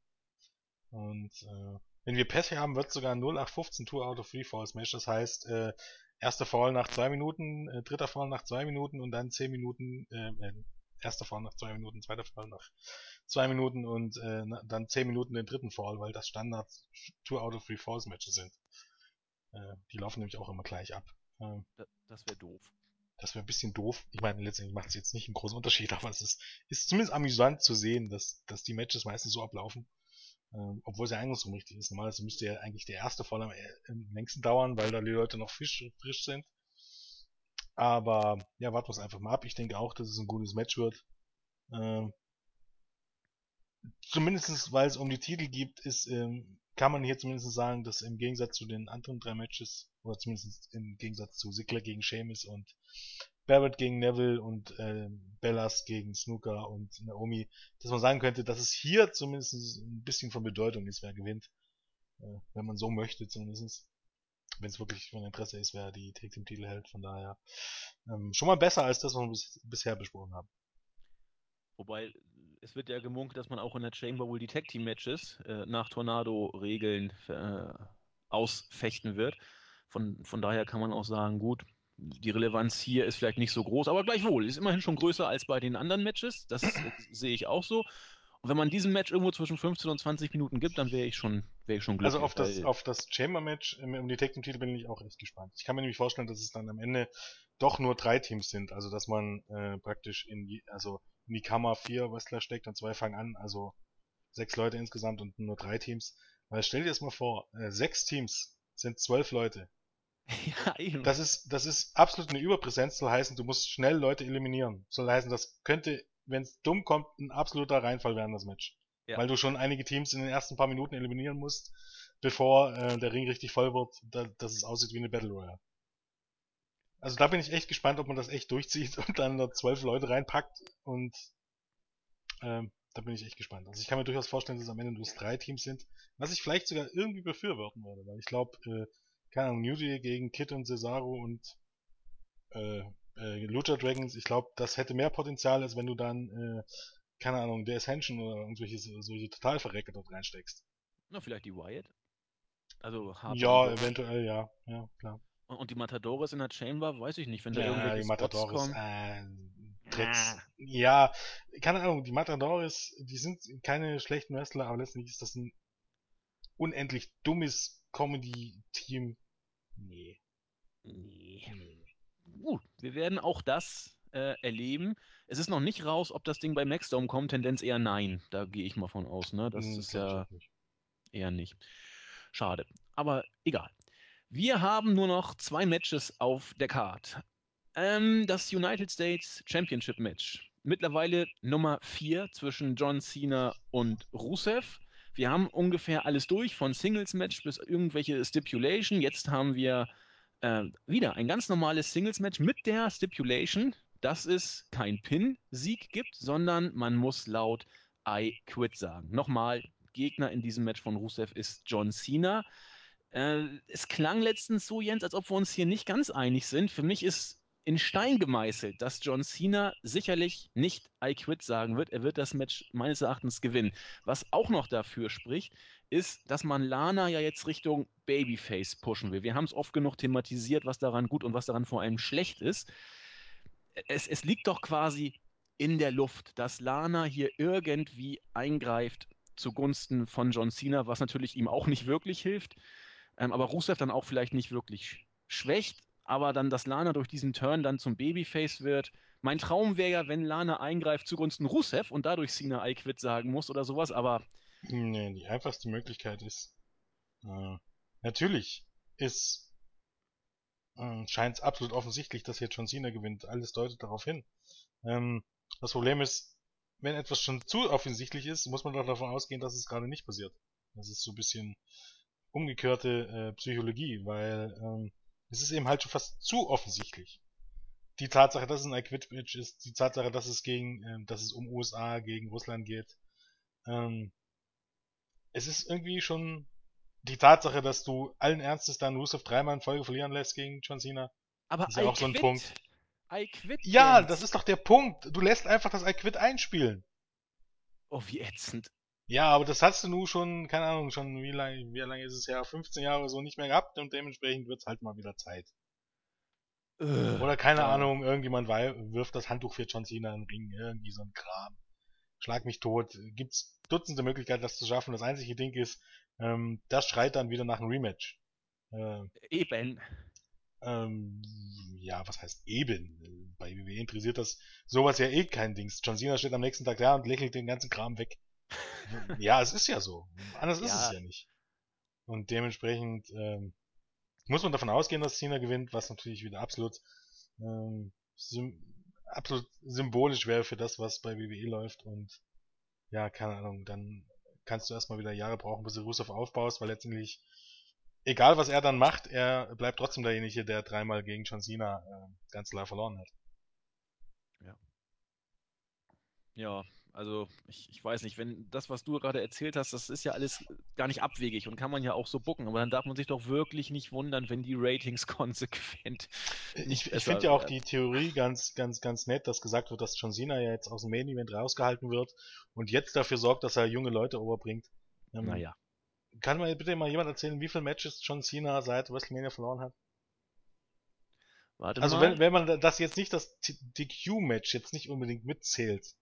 Und äh, wenn wir Pech haben, wird sogar ein 0815 Tour out of Three Falls Match. Das heißt, äh, erster Fall nach zwei Minuten, äh, dritter Fall nach zwei Minuten und dann zehn Minuten, äh, erster Fall nach zwei Minuten, zweiter Fall nach zwei Minuten und äh, dann zehn Minuten den dritten Fall, weil das Standard Tour out of Three Falls Matches sind. Äh, die laufen nämlich auch immer gleich ab. Ähm, Da- Das wäre doof. das wäre ein bisschen doof. Ich meine, letztendlich macht es jetzt nicht einen großen Unterschied, aber es ist, ist zumindest amüsant zu sehen, dass, dass die Matches meistens so ablaufen. Ähm, obwohl es ja andersrum richtig ist. Normalerweise müsste ja eigentlich der erste Fall am, äh, am längsten dauern, weil da die Leute noch frisch, frisch sind. Aber ja, warten wir es einfach mal ab. Ich denke auch, dass es ein gutes Match wird. Ähm, zumindestens, weil es um die Titel gibt, ist, ähm, kann man hier zumindest sagen, dass im Gegensatz zu den anderen drei Matches, oder zumindest im Gegensatz zu Ziggler gegen Sheamus und Barrett gegen Neville und äh, Bellas gegen Snooker und Naomi, dass man sagen könnte, dass es hier zumindest ein bisschen von Bedeutung ist, wer gewinnt. Äh, wenn man so möchte zumindest. Wenn es wirklich von Interesse ist, wer die Tag Team Titel hält. Von daher ähm, schon mal besser als das, was wir bis, bisher besprochen haben. Wobei, es wird ja gemunkelt, dass man auch in der Chamber wohl die Tag Team Matches äh, nach Tornado-Regeln äh, ausfechten wird. Von, von daher kann man auch sagen, gut, die Relevanz hier ist vielleicht nicht so groß, aber gleichwohl, ist immerhin schon größer als bei den anderen Matches. Das sehe ich auch so. Und wenn man diesem Match irgendwo zwischen 15 und 20 Minuten gibt, dann wäre ich schon, wäre ich schon glücklich. Also auf das, auf das Chamber-Match um die Tag Team-Titel bin ich auch echt gespannt. Ich kann mir nämlich vorstellen, dass es dann am Ende doch nur drei Teams sind. Also dass man äh, praktisch in die, also in die Kammer vier Wrestler steckt und zwei fangen an. Also sechs Leute insgesamt und nur drei Teams. Weil stell dir das mal vor, äh, sechs Teams sind zwölf Leute. ja, eben. Das ist, das ist absolut eine Überpräsenz, soll heißen, du musst schnell Leute eliminieren. Soll heißen, das könnte, wenn es dumm kommt, ein absoluter Reinfall werden, das Match. Ja. Weil du schon einige Teams in den ersten paar Minuten eliminieren musst, bevor äh, der Ring richtig voll wird, da, dass es aussieht wie eine Battle Royale. Also da bin ich echt gespannt, ob man das echt durchzieht und dann noch zwölf Leute reinpackt und ähm, da bin ich echt gespannt. Also ich kann mir durchaus vorstellen, dass es am Ende nur drei Teams sind, was ich vielleicht sogar irgendwie befürworten würde, weil ich glaube, äh, keine Ahnung, New Day gegen Kid und Cesaro und äh, äh, Lucha Dragons, ich glaube, das hätte mehr Potenzial, als wenn du dann, äh, keine Ahnung, der Ascension oder irgendwelche solche Totalverrecke dort reinsteckst. Na, vielleicht die Wyatt. Also Harper Ja, eventuell, ja, ja, klar. Und, und die Matadores in der Chamber, weiß ich nicht, wenn da Ja, irgendwelche die Spots Matadores, kommen. äh, Drecks. Ah. Ja, keine Ahnung, die Matadores, die sind keine schlechten Wrestler, aber letztendlich ist das ein unendlich dummes Comedy-Team. Nee. Nee. nee. Gut, wir werden auch das äh, erleben. Es ist noch nicht raus, ob das Ding bei Maxdome kommt. Tendenz eher nein. Da gehe ich mal von aus. Ne? Das Hm, ist ja nicht. eher nicht. Schade. Aber egal. Wir haben nur noch zwei Matches auf der Card. Ähm, das United States Championship Match. Mittlerweile Nummer 4 zwischen John Cena und Rusev. Wir haben ungefähr alles durch, von Singles-Match bis irgendwelche Stipulation. Jetzt haben wir äh, wieder ein ganz normales Singles-Match mit der Stipulation, dass es kein Pin-Sieg gibt, sondern man muss laut I quit sagen. Nochmal, Gegner in diesem Match von Rusev ist John Cena. Äh, es klang letztens so, Jens, als ob wir uns hier nicht ganz einig sind. Für mich ist in Stein gemeißelt, dass John Cena sicherlich nicht I quit sagen wird. Er wird das Match meines Erachtens gewinnen. Was auch noch dafür spricht, ist, dass man Lana ja jetzt Richtung Babyface pushen will. Wir haben es oft genug thematisiert, was daran gut und was daran vor allem schlecht ist. Es, es liegt doch quasi in der Luft, dass Lana hier irgendwie eingreift zugunsten von John Cena, was natürlich ihm auch nicht wirklich hilft, ähm, aber Rusev dann auch vielleicht nicht wirklich schwächt, aber dann, dass Lana durch diesen Turn dann zum Babyface wird. Mein Traum wäre ja, wenn Lana eingreift zugunsten Rusev und dadurch Cena I quit sagen muss oder sowas, aber Nee, die einfachste Möglichkeit ist, äh, natürlich ist, äh, scheint es absolut offensichtlich, dass jetzt John Cena gewinnt. Alles deutet darauf hin. Ähm, das Problem ist, wenn etwas schon zu offensichtlich ist, muss man doch davon ausgehen, dass es gerade nicht passiert. Das ist so ein bisschen umgekehrte äh, Psychologie, weil ähm, es ist eben halt schon fast zu offensichtlich. Die Tatsache, dass es ein I-Quit-Match ist, die Tatsache, dass es gegen, ähm, dass es um USA gegen Russland geht, ähm, es ist irgendwie schon die Tatsache, dass du allen Ernstes dann Rusev dreimal in Folge verlieren lässt gegen John Cena. aber Ist ja I auch so ein quit. Punkt. I quit. Ja, das ist doch der Punkt. Du lässt einfach das I Quit einspielen. Oh, wie ätzend. Ja, aber das hast du nun schon, keine Ahnung, schon wie lange, wie lange ist es her? 15 Jahre so nicht mehr gehabt und dementsprechend wird's halt mal wieder Zeit. Ugh, Oder keine ja. Ahnung, irgendjemand wirft das Handtuch für John Cena in den Ring, irgendwie so ein Kram. Schlag mich tot. Gibt's Dutzende Möglichkeiten, das zu schaffen. Das einzige Ding ist, ähm, das schreit dann wieder nach einem Rematch. Äh, Eben. ähm, ja, was heißt eben? Bei WWE interessiert das sowas ja eh kein Dings. John Cena steht am nächsten Tag da und lächelt den ganzen Kram weg. Ja, es ist ja so. Anders ist Ja. es ja nicht. Und dementsprechend ähm, muss man davon ausgehen, dass Cena gewinnt, was natürlich wieder absolut ähm, sym absolut symbolisch wäre für das, was bei WWE läuft. Und ja, keine Ahnung, dann kannst du erstmal wieder Jahre brauchen, bis du Rusev aufbaust, weil letztendlich, egal was er dann macht, er bleibt trotzdem derjenige, der dreimal gegen John Cena äh, ganz klar verloren hat. Ja, also ich, ich weiß nicht, wenn das, was du gerade erzählt hast, das ist ja alles gar nicht abwegig und kann man ja auch so bucken, aber dann darf man sich doch wirklich nicht wundern, wenn die Ratings konsequent nicht Ich, ich finde ja auch die Theorie ganz, ganz, ganz nett, dass gesagt wird, dass John Cena ja jetzt aus dem Main Event rausgehalten wird und jetzt dafür sorgt, dass er junge Leute overbringt. Ähm, Naja, Kann mir bitte mal jemand erzählen, wie viele Matches John Cena seit WrestleMania verloren hat? warte Also mal. wenn, wenn man das jetzt nicht das DQ-Match jetzt nicht unbedingt mitzählt,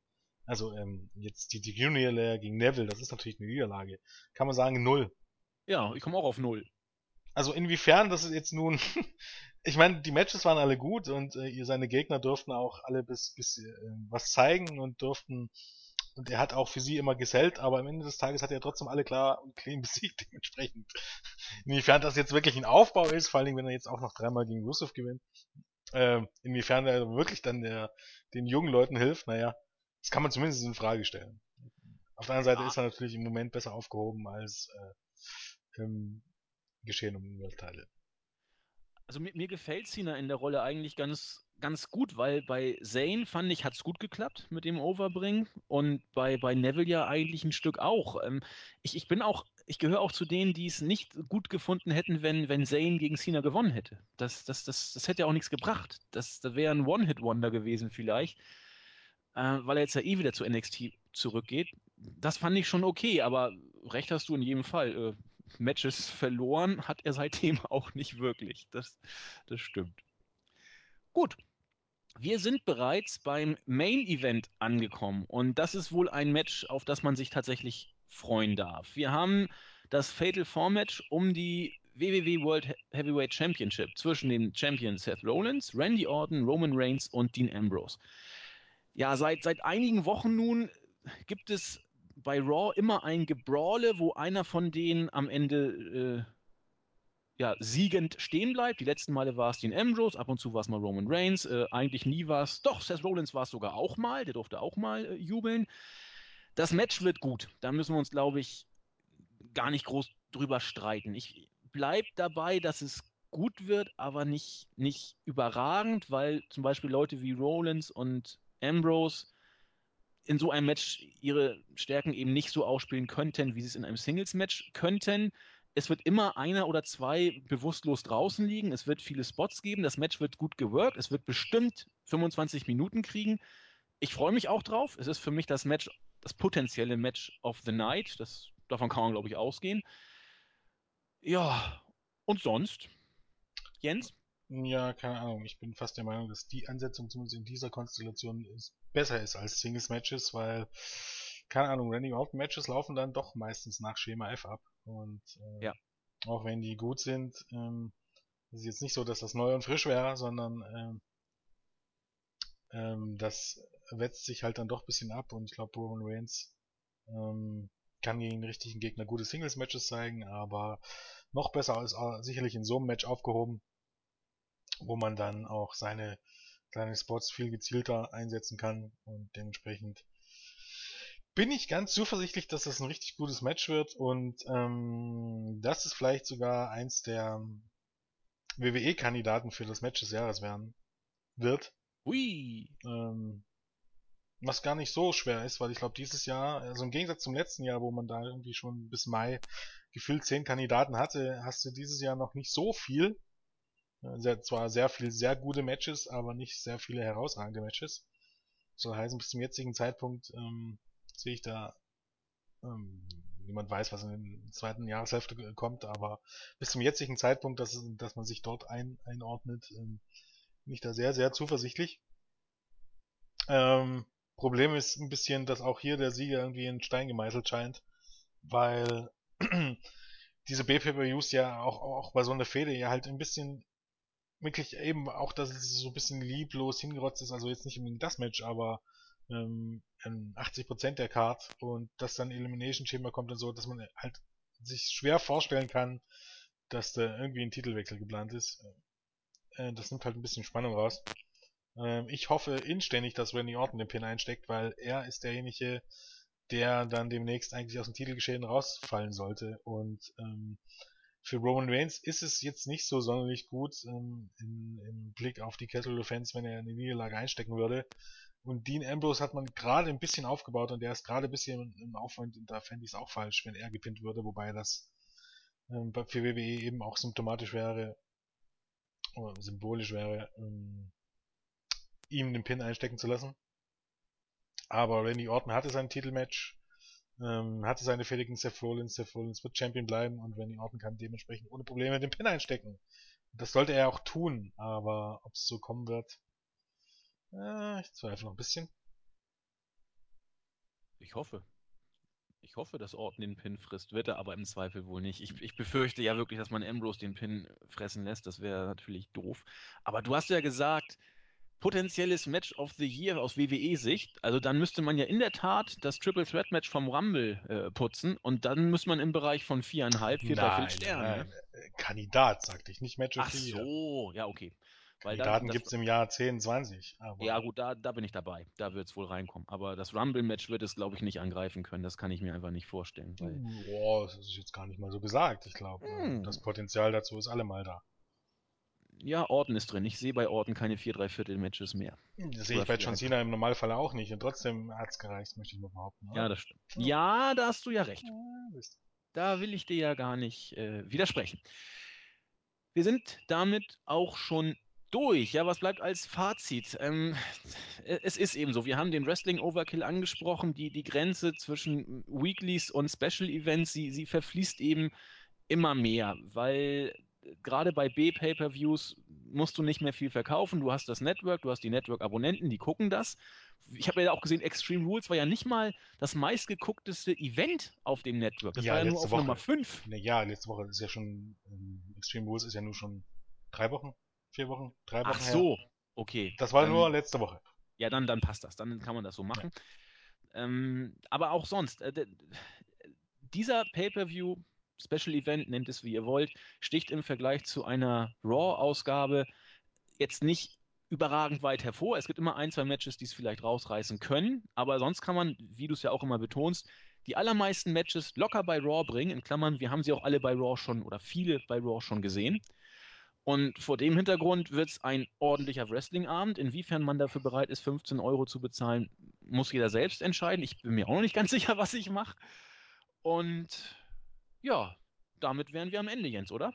Also ähm, jetzt die, die Junior gegen Neville, das ist natürlich eine Niederlage. Kann man sagen, null. Ja, ich komme auch auf null. Also inwiefern das ist jetzt nun. ich meine, die Matches waren alle gut und äh, seine Gegner durften auch alle bis, bis äh, was zeigen und durften. Und er hat auch für sie immer gesellt, aber am Ende des Tages hat er trotzdem alle klar und clean besiegt, dementsprechend. Inwiefern das jetzt wirklich ein Aufbau ist, vor allem wenn er jetzt auch noch dreimal gegen Rusev gewinnt. Äh, inwiefern er wirklich dann der, den jungen Leuten hilft, naja, das kann man zumindest in Frage stellen. Auf der anderen Seite ja. ist er natürlich im Moment besser aufgehoben als äh, im Geschehen um Weltteile. Also mir, mir gefällt Cena in der Rolle eigentlich ganz, ganz gut, weil bei Zane fand ich, hat es gut geklappt mit dem Overbringen und bei, bei Neville ja eigentlich ein Stück auch. Ähm, ich, ich bin auch, ich gehöre auch zu denen, die es nicht gut gefunden hätten, wenn, wenn Zane gegen Cena gewonnen hätte. Das, das, das, das hätte ja auch nichts gebracht. Das, das wäre ein One-Hit-Wonder gewesen vielleicht äh, weil er jetzt ja eh wieder zu NXT zurückgeht. Das fand ich schon okay, aber recht hast du in jedem Fall. Äh, Matches verloren hat er seitdem auch nicht wirklich. Das, das stimmt. Gut. Wir sind bereits beim Main Event angekommen und das ist wohl ein Match, auf das man sich tatsächlich freuen darf. Wir haben das Fatal Four Match um die WWE World Heavyweight Championship zwischen den Champions Seth Rollins, Randy Orton, Roman Reigns und Dean Ambrose. Ja, seit, seit einigen Wochen nun gibt es bei Raw immer ein Gebrawle, wo einer von denen am Ende äh, ja, siegend stehen bleibt. Die letzten Male war es Dean Ambrose, ab und zu war es mal Roman Reigns, äh, eigentlich nie war es, doch, Seth Rollins war es sogar auch mal, der durfte auch mal äh, jubeln. Das Match wird gut, da müssen wir uns, glaube ich, gar nicht groß drüber streiten. Ich bleibe dabei, dass es gut wird, aber nicht, nicht überragend, weil zum Beispiel Leute wie Rollins und Ambrose in so einem Match ihre Stärken eben nicht so ausspielen könnten, wie sie es in einem Singles-Match könnten. Es wird immer einer oder zwei bewusstlos draußen liegen. Es wird viele Spots geben. Das Match wird gut geworkt. Es wird bestimmt 25 Minuten kriegen. Ich freue mich auch drauf. Es ist für mich das Match, das potenzielle Match of the Night. Das, davon kann man, glaube ich, ausgehen. Ja, und sonst? Jens? Ja, keine Ahnung. Ich bin fast der Meinung, dass die Ansetzung zumindest in dieser Konstellation ist, besser ist als Singles-Matches, weil, keine Ahnung, Randy Orton-Matches laufen dann doch meistens nach Schema F ab. Und äh, ja. auch wenn die gut sind, ähm, ist jetzt nicht so, dass das neu und frisch wäre, sondern ähm, ähm, das wetzt sich halt dann doch ein bisschen ab und ich glaube, Roman Reigns ähm, kann gegen den richtigen Gegner gute Singles-Matches zeigen, aber noch besser ist sicherlich in so einem Match aufgehoben wo man dann auch seine, seine Spots viel gezielter einsetzen kann und dementsprechend bin ich ganz zuversichtlich, dass das ein richtig gutes Match wird und ähm, dass es vielleicht sogar eins der WWE-Kandidaten für das Match des Jahres werden wird. Ui. Ähm, was gar nicht so schwer ist, weil ich glaube, dieses Jahr, also im Gegensatz zum letzten Jahr, wo man da irgendwie schon bis Mai gefühlt zehn Kandidaten hatte, hast du dieses Jahr noch nicht so viel. Sehr, zwar sehr viele sehr gute Matches, aber nicht sehr viele herausragende Matches. Soll heißen, bis zum jetzigen Zeitpunkt ähm, sehe ich da ähm, niemand weiß, was in der zweiten Jahreshälfte kommt, aber bis zum jetzigen Zeitpunkt, dass, dass man sich dort ein, einordnet, ähm, bin ich da sehr, sehr zuversichtlich. Ähm, Problem ist ein bisschen, dass auch hier der Sieger irgendwie in Stein gemeißelt scheint, weil diese BPVs ja auch, auch bei so einer Fehde ja halt ein bisschen wirklich eben auch, dass es so ein bisschen lieblos hingerotzt ist, also jetzt nicht unbedingt das Match, aber ähm, 80% der Card und dass dann Elimination Chamber kommt und so, dass man halt sich schwer vorstellen kann, dass da irgendwie ein Titelwechsel geplant ist. Äh, das nimmt halt ein bisschen Spannung raus. Ähm, ich hoffe inständig, dass Randy Orton den Pin einsteckt, weil er ist derjenige, der dann demnächst eigentlich aus dem Titelgeschehen rausfallen sollte und ähm, für Roman Reigns ist es jetzt nicht so sonderlich gut ähm, in, im Blick auf die Kettle Fans, wenn er eine Niederlage einstecken würde. Und Dean Ambrose hat man gerade ein bisschen aufgebaut und der ist gerade ein bisschen im Aufwand und da fände ich es auch falsch, wenn er gepinnt würde, wobei das ähm, für WWE eben auch symptomatisch wäre oder symbolisch wäre, ähm, ihm den Pin einstecken zu lassen. Aber Randy Orton hatte sein Titelmatch ähm, hatte seine gegen Seth Rollins. Seth Rollins wird Champion bleiben und Randy Orton kann dementsprechend ohne Probleme den Pin einstecken. Das sollte er auch tun, aber ob es so kommen wird, äh, ich zweifle noch ein bisschen. Ich hoffe. Ich hoffe, dass Orton den Pin frisst, wird er aber im Zweifel wohl nicht. Ich, ich befürchte ja wirklich, dass man Ambrose den Pin fressen lässt. Das wäre natürlich doof. Aber du hast ja gesagt, potenzielles Match of the Year aus WWE-Sicht. Also dann müsste man ja in der Tat das Triple Threat Match vom Rumble äh, putzen und dann müsste man im Bereich von viereinhalb, vier, dreiviertel Nein, Sternen. nein, Ne? äh, Kandidat, sagte ich, nicht Match of Ach the Year. so, ja, okay. Weil Kandidaten das, gibt's im Jahr 10, 20. Aber ja gut, da, da bin ich dabei. Da wird es wohl reinkommen. Aber das Rumble-Match wird es, glaube ich, nicht angreifen können. Das kann ich mir einfach nicht vorstellen. Boah, das ist jetzt gar nicht mal so gesagt. Ich glaube, Hm. das Potenzial dazu ist allemal da. Ja, Orton ist drin. Ich sehe bei Orton keine vier, dreiviertel Matches mehr. Das sehe ich bei John Cena im Normalfall auch nicht. Und trotzdem hat's gereicht, möchte ich mal behaupten. Ja, oder? das stimmt. Ja, da hast du ja recht. Ja. Da will ich dir ja gar nicht äh, widersprechen. Wir sind damit auch schon durch. Ja, was bleibt als Fazit? Ähm, es ist eben so, wir haben den Wrestling-Overkill angesprochen, die, die Grenze zwischen Weeklies und Special Events, sie, sie verfließt eben immer mehr, weil gerade bei B-Pay-Per-Views musst du nicht mehr viel verkaufen. Du hast das Network, du hast die Network-Abonnenten, die gucken das. Ich habe ja auch gesehen, Extreme Rules war ja nicht mal das meistgeguckteste Event auf dem Network. Das Ja, war ja nur auf Woche. Nummer 5. Ne, ja, letzte Woche ist ja schon, ähm, Extreme Rules ist ja nur schon drei Wochen, vier Wochen, drei Wochen Ach her. so, okay. Das war Ähm, nur letzte Woche. Ja, dann, dann passt das. Dann kann man das so machen. Ähm, aber auch sonst, äh, dieser Pay-Per-View, Special Event, nennt es wie ihr wollt, sticht im Vergleich zu einer Raw-Ausgabe jetzt nicht überragend weit hervor. Es gibt immer ein, zwei Matches, die es vielleicht rausreißen können, aber sonst kann man, wie du es ja auch immer betonst, die allermeisten Matches locker bei Raw bringen. In Klammern, wir haben sie auch alle bei Raw schon oder viele bei Raw schon gesehen. Und vor dem Hintergrund wird es ein ordentlicher Wrestling-Abend. Inwiefern man dafür bereit ist, 15 Euro zu bezahlen, muss jeder selbst entscheiden. Ich bin mir auch noch nicht ganz sicher, was ich mache. Und ja, damit wären wir am Ende, Jens, oder?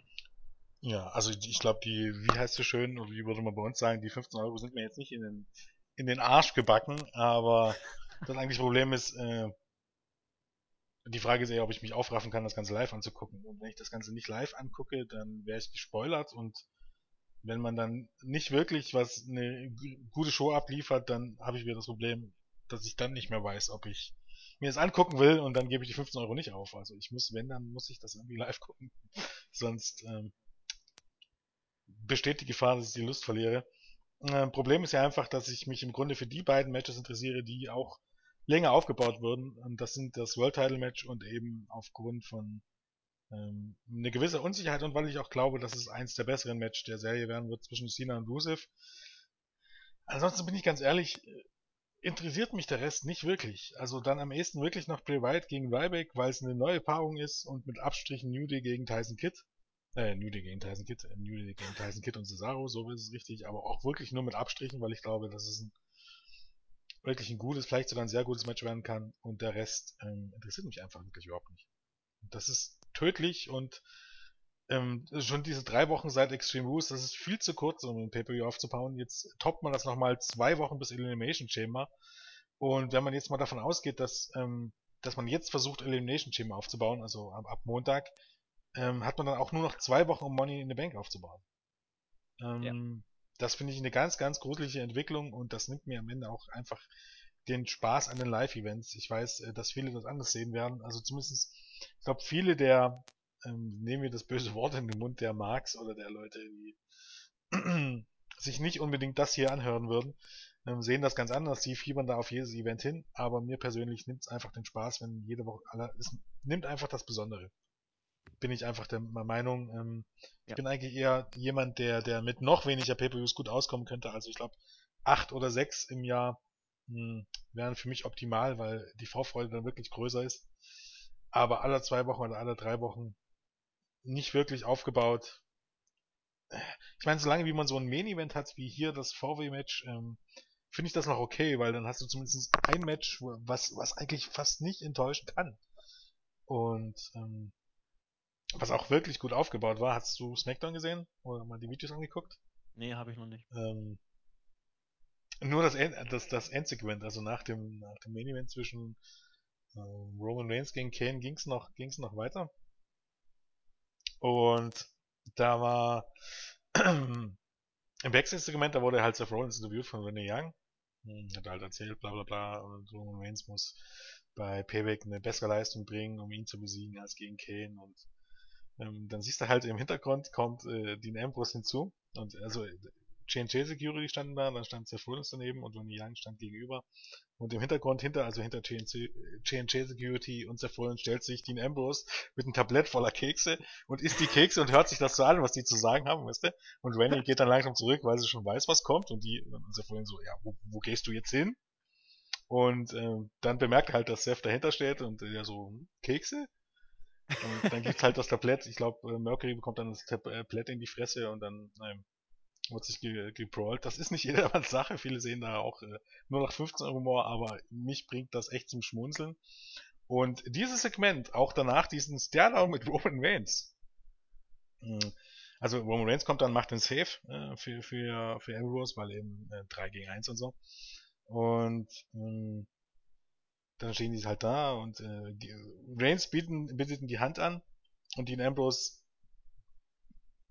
Ja, also ich glaube, die, wie heißt es schön, oder wie würde man bei uns sagen, die 15 Euro sind mir jetzt nicht in den, in den Arsch gebacken, aber das eigentliche Problem ist, äh, die Frage ist eher, ob ich mich aufraffen kann, das Ganze live anzugucken. Und wenn ich das Ganze nicht live angucke, dann wäre ich gespoilert und wenn man dann nicht wirklich was eine gu- gute Show abliefert, dann habe ich wieder das Problem, dass ich dann nicht mehr weiß, ob ich mir das angucken will und dann gebe ich die 15 Euro nicht auf. Also ich muss, wenn, dann muss ich das irgendwie live gucken. Sonst ähm, besteht die Gefahr, dass ich die Lust verliere. Äh, Problem ist ja einfach, dass ich mich im Grunde für die beiden Matches interessiere, die auch länger aufgebaut wurden. Und das sind das World Title Match und eben aufgrund von ähm, eine gewisse Unsicherheit und weil ich auch glaube, dass es eins der besseren Match der Serie werden wird zwischen Cena und Rusev. Ansonsten bin ich ganz ehrlich, äh, interessiert mich der Rest nicht wirklich. Also dann am ehesten wirklich noch Bray Wyatt gegen Ryback, weil es eine neue Paarung ist und mit Abstrichen New Day gegen Tyson Kidd. Äh, New Day gegen Tyson Kidd, äh, New Day gegen Tyson Kidd und Cesaro, so ist es richtig, aber auch wirklich nur mit Abstrichen, weil ich glaube, dass es ein wirklich ein gutes, vielleicht sogar ein sehr gutes Match werden kann und der Rest ähm, interessiert mich einfach wirklich überhaupt nicht. Und das ist tödlich und ähm, schon diese drei Wochen seit Extreme Rules, das ist viel zu kurz, um ein Pay-Per-View aufzubauen. Jetzt toppt man das nochmal zwei Wochen bis Elimination Chamber. Und wenn man jetzt mal davon ausgeht, dass, ähm, dass man jetzt versucht, Elimination Chamber aufzubauen, also ab, ab Montag, ähm, hat man dann auch nur noch zwei Wochen, um Money in the Bank aufzubauen. Ähm, Das finde ich eine ganz, ganz gruselige Entwicklung und das nimmt mir am Ende auch einfach den Spaß an den Live-Events. Ich weiß, äh, dass viele das anders sehen werden. Also zumindest, ich glaube, viele der, ähm, nehmen wir das böse Wort in den Mund, der Marks oder der Leute, die sich nicht unbedingt das hier anhören würden, ähm, sehen das ganz anders. Die fiebern da auf jedes Event hin, aber mir persönlich nimmt es einfach den Spaß, wenn jede Woche alle, es nimmt einfach das Besondere. Bin ich einfach der Meinung. Ähm, ich Ja. bin eigentlich eher jemand, der, der mit noch weniger Pay-Per-Views gut auskommen könnte. Also ich glaube, acht oder sechs im Jahr mh, wären für mich optimal, weil die Vorfreude dann wirklich größer ist. Aber alle zwei Wochen oder alle drei Wochen nicht wirklich aufgebaut. Ich meine, solange wie man so ein Main-Event hat, wie hier das VW-Match, ähm, finde ich das noch okay, weil dann hast du zumindest ein Match, was, was eigentlich fast nicht enttäuschen kann. Und ähm, was auch wirklich gut aufgebaut war, hast du SmackDown gesehen? Oder mal die Videos angeguckt? Nee, habe ich noch nicht. Ähm, nur das, End, das, das Endsegment, also nach dem, nach dem Main Event zwischen ähm, Roman Reigns gegen Kane ging's noch, ging's noch weiter. Und da war im Backstage-Segment, da wurde halt Seth Rollins interviewt von Renee Young. Hm, hat halt erzählt, bla bla bla, und Roman Reigns muss bei Payback eine bessere Leistung bringen, um ihn zu besiegen als gegen Kane und ähm, dann siehst du halt im Hintergrund kommt äh, Dean Ambrose hinzu und also J&J Security standen da, dann stand Rollins daneben und Ronnie Young stand gegenüber und im Hintergrund hinter, also hinter J&J Security und Rollins stellt sich Dean Ambrose mit einem Tablett voller Kekse und isst die Kekse und hört sich das so an, was die zu sagen haben, weißt du? Und Rennie geht dann langsam zurück, weil sie schon weiß, was kommt und die und Rollins so, ja, wo, wo gehst du jetzt hin? Und äh, dann bemerkt halt, dass Seth dahinter steht und äh, so, hm, Kekse? Und dann gibt's halt das Tablett. Ich glaube, äh, Mercury bekommt dann das Tablett in die Fresse und dann ähm, wird sich ge gebrawlt. Das ist nicht jedermanns Sache. Viele sehen da auch äh, nur nach 15 Euro Humor, aber mich bringt das echt zum Schmunzeln. Und dieses Segment, auch danach diesen Stairdown mit Roman Reigns. Hm, also Roman Reigns kommt dann, macht den Save äh, für, für, für Ambrose, weil eben äh, 3 gegen 1 und so. Und ähm, dann stehen die halt da und äh, Reigns bieten, bietet die Hand an und Dean Ambrose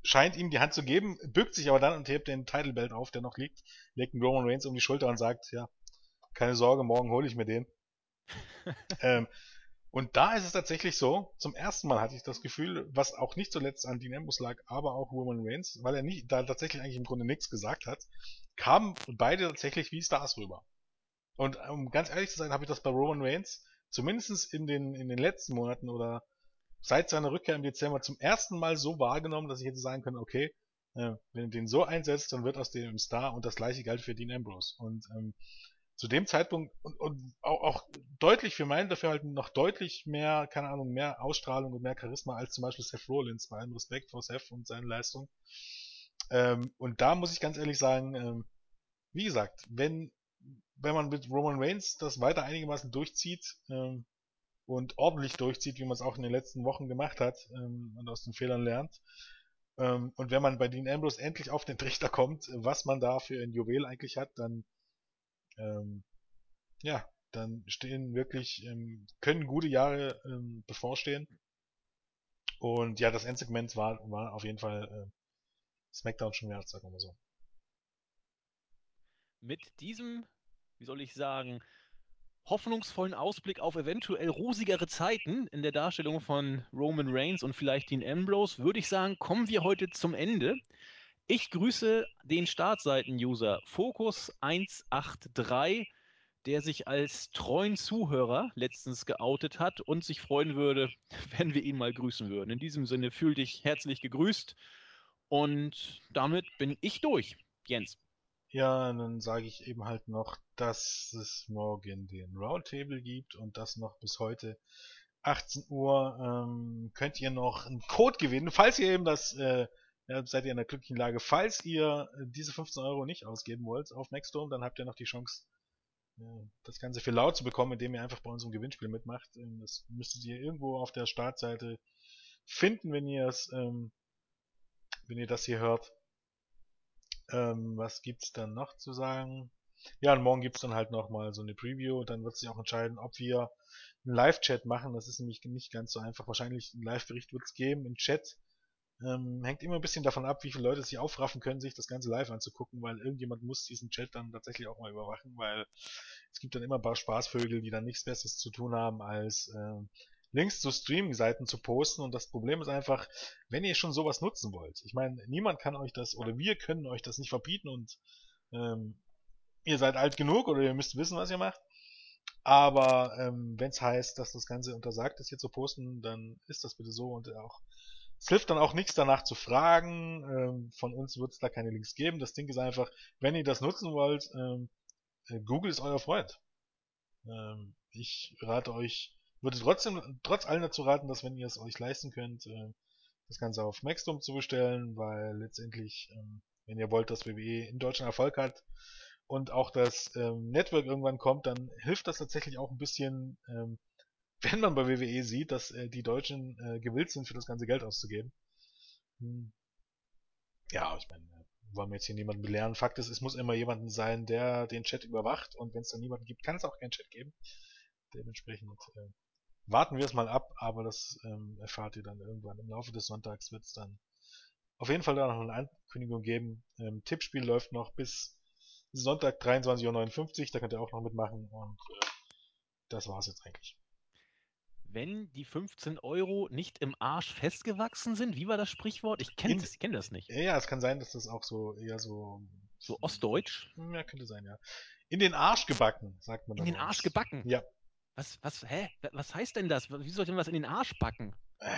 scheint ihm die Hand zu geben, bückt sich aber dann und hebt den Title Belt auf, der noch liegt, legt einen Roman Reigns um die Schulter und sagt, ja, keine Sorge, morgen hole ich mir den. ähm, und da ist es tatsächlich so, zum ersten Mal hatte ich das Gefühl, was auch nicht zuletzt an Dean Ambrose lag, aber auch Roman Reigns, weil er nicht, da tatsächlich eigentlich im Grunde nichts gesagt hat, kamen beide tatsächlich wie Stars rüber. Und um ganz ehrlich zu sein, habe ich das bei Roman Reigns zumindest in den, in den letzten Monaten oder seit seiner Rückkehr im Dezember zum ersten Mal so wahrgenommen, dass ich hätte sagen können, okay, äh, wenn er den so einsetzt, dann wird aus dem ein Star und das gleiche galt für Dean Ambrose. Und ähm, zu dem Zeitpunkt und, und auch, auch deutlich für meinen Dafürhalten noch deutlich mehr, keine Ahnung, mehr Ausstrahlung und mehr Charisma als zum Beispiel Seth Rollins, bei allem Respekt vor Seth und seine Leistung. Ähm, und da muss ich ganz ehrlich sagen, ähm, wie gesagt, wenn wenn man mit Roman Reigns das weiter einigermaßen durchzieht ähm, und ordentlich durchzieht, wie man es auch in den letzten Wochen gemacht hat ähm, und aus den Fehlern lernt, ähm, und wenn man bei Dean Ambrose endlich auf den Trichter kommt, was man da für ein Juwel eigentlich hat, dann ähm, ja, dann stehen wirklich, ähm, können gute Jahre ähm, bevorstehen. Und ja, das Endsegment war, war auf jeden Fall äh, SmackDown schon wert, sagen wir mal so. Mit diesem wie soll ich sagen, hoffnungsvollen Ausblick auf eventuell rosigere Zeiten in der Darstellung von Roman Reigns und vielleicht Dean Ambrose, würde ich sagen, kommen wir heute zum Ende. Ich grüße den Startseiten-User Focus183, der sich als treuen Zuhörer letztens geoutet hat und sich freuen würde, wenn wir ihn mal grüßen würden. In diesem Sinne fühl dich herzlich gegrüßt und damit bin ich durch. Jens. Ja, dann sage ich eben halt noch, dass es morgen den Roundtable gibt und das noch bis heute 18 Uhr ähm, könnt ihr noch einen Code gewinnen, falls ihr eben das, äh, ja, seid ihr in der glücklichen Lage, falls ihr äh, diese 15 Euro nicht ausgeben wollt auf Nextdome, dann habt ihr noch die Chance, äh, das Ganze für laut zu bekommen, indem ihr einfach bei unserem Gewinnspiel mitmacht. Ähm, das müsstet ihr irgendwo auf der Startseite finden, wenn ihr es, ähm, wenn ihr das hier hört. Ähm, was gibt's dann noch zu sagen? Ja, und morgen gibt's dann halt nochmal so eine Preview. Dann wird sich auch entscheiden, ob wir einen Live-Chat machen. Das ist nämlich nicht ganz so einfach. Wahrscheinlich einen Live-Bericht wird's geben im Chat. Ähm, hängt immer ein bisschen davon ab, wie viele Leute sich aufraffen können, sich das Ganze live anzugucken, weil irgendjemand muss diesen Chat dann tatsächlich auch mal überwachen, weil es gibt dann immer ein paar Spaßvögel, die dann nichts Besseres zu tun haben, als ähm, Links zu Streaming-Seiten zu posten. Und das Problem ist einfach, wenn ihr schon sowas nutzen wollt. Ich meine, niemand kann euch das oder wir können euch das nicht verbieten und ähm, ihr seid alt genug oder ihr müsst wissen, was ihr macht. Aber ähm, wenn es heißt, dass das Ganze untersagt ist, hier zu posten, dann ist das bitte so und auch es hilft dann auch nichts danach zu fragen. Ähm, von uns wird es da keine Links geben. Das Ding ist einfach, wenn ihr das nutzen wollt, ähm, äh, Google ist euer Freund. Ähm, ich rate euch würde trotzdem, trotz allem dazu raten, dass wenn ihr es euch leisten könnt, äh, das Ganze auf Maxdom zu bestellen, weil letztendlich, ähm, wenn ihr wollt, dass WWE in Deutschland Erfolg hat und auch das ähm, Network irgendwann kommt, dann hilft das tatsächlich auch ein bisschen, ähm, wenn man bei WWE sieht, dass äh, die Deutschen äh, gewillt sind, für das ganze Geld auszugeben. Hm. Ja, ich meine, wollen wir jetzt hier niemanden belehren. Fakt ist, es muss immer jemanden sein, der den Chat überwacht und wenn es dann niemanden gibt, kann es auch keinen Chat geben. Dementsprechend äh, warten wir es mal ab, aber das ähm, erfahrt ihr dann irgendwann. Im Laufe des Sonntags wird es dann auf jeden Fall da noch eine Ankündigung geben. Ähm, Tippspiel läuft noch bis Sonntag 23.59 Uhr, da könnt ihr auch noch mitmachen und äh, das war's jetzt eigentlich. Wenn die 15 Euro nicht im Arsch festgewachsen sind, wie war das Sprichwort? Ich kenne das, ich kenn das nicht. Ja, es kann sein, dass das auch so eher so. So ostdeutsch? Ja, könnte sein, ja. In den Arsch gebacken, sagt man In den Arsch gebacken? Ja. Was, was, hä? Was heißt denn das? Wie soll ich denn was in den Arsch backen? Äh,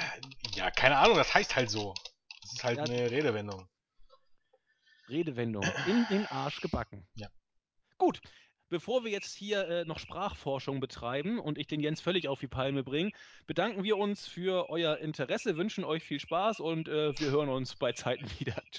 ja, keine Ahnung, das heißt halt so. Das ist halt Ja. eine Redewendung. Redewendung. In den Arsch gebacken. Ja. Gut. Bevor wir jetzt hier äh, noch Sprachforschung betreiben und ich den Jens völlig auf die Palme bringe, bedanken wir uns für euer Interesse, wünschen euch viel Spaß und äh, wir hören uns bei Zeiten wieder. Tschüss.